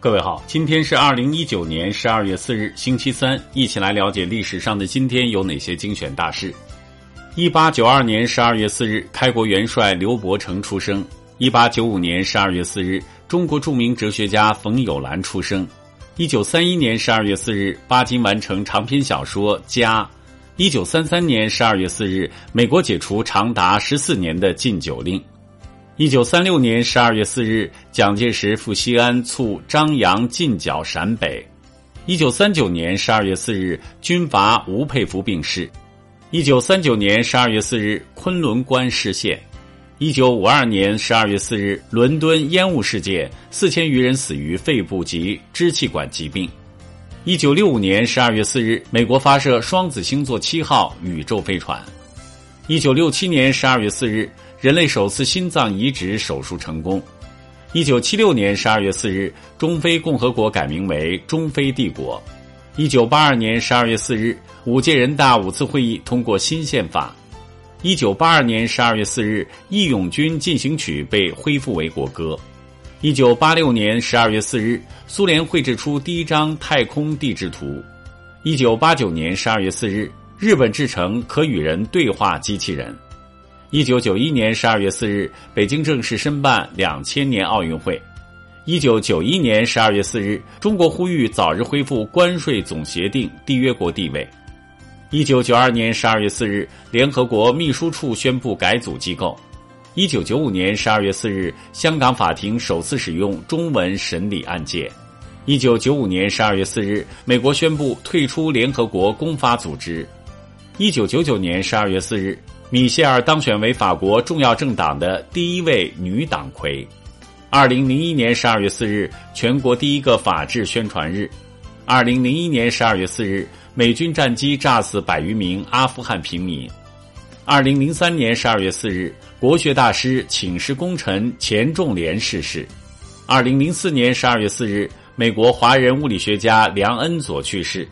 各位好，今天是二零一九年十二月四日，星期三，一起来了解历史上的今天有哪些精选大事。一八九二年十二月四日，开国元帅刘伯承出生；一八九五年十二月四日，中国著名哲学家冯友兰出生；一九三一年十二月四日，巴金完成长篇小说《家》；一九三三年十二月四日，美国解除长达十四年的禁酒令。一九三六年十二月四日，蒋介石赴西安促张杨进剿陕北。一九三九年十二月四日，军阀吴佩孚病逝。一九三九年十二月四日，昆仑关失陷。一九五二年十二月四日，伦敦烟雾事件，四千余人死于肺部及支气管疾病。一九六五年十二月四日，美国发射双子星座七号宇宙飞船。一九六七年十二月四日。人类首次心脏移植手术成功。一九七六年十二月四日，中非共和国改名为中非帝国。一九八二年十二月四日，五届人大五次会议通过新宪法。一九八二年十二月四日，《义勇军进行曲》被恢复为国歌。一九八六年十二月四日，苏联绘制出第一张太空地质图。一九八九年十二月四日，日本制成可与人对话机器人。一九九一年十二月四日，北京正式申办两千年奥运会。一九九一年十二月四日，中国呼吁早日恢复关税总协定缔约国地位。一九九二年十二月四日，联合国秘书处宣布改组机构。一九九五年十二月四日，香港法庭首次使用中文审理案件。一九九五年十二月四日，美国宣布退出联合国公法组织。一九九九年十二月四日。米歇尔当选为法国重要政党的第一位女党魁。二零零一年十二月四日，全国第一个法治宣传日。二零零一年十二月四日，美军战机炸死百余名阿富汗平民。二零零三年十二月四日，国学大师、请示功臣钱仲廉逝世。二零零四年十二月四日，美国华人物理学家梁恩佐去世。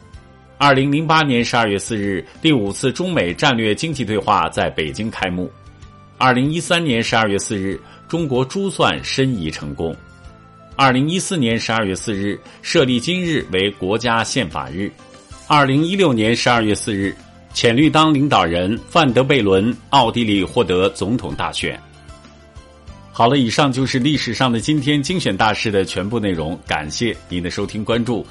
二零零八年十二月四日，第五次中美战略经济对话在北京开幕。二零一三年十二月四日，中国珠算申遗成功。二零一四年十二月四日，设立今日为国家宪法日。二零一六年十二月四日，浅绿党领导人范德贝伦奥地利获得总统大选。好了，以上就是历史上的今天精选大事的全部内容。感谢您的收听关注。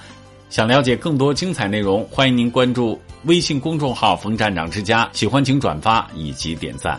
想了解更多精彩内容，欢迎您关注微信公众号“冯站长之家”。喜欢请转发以及点赞。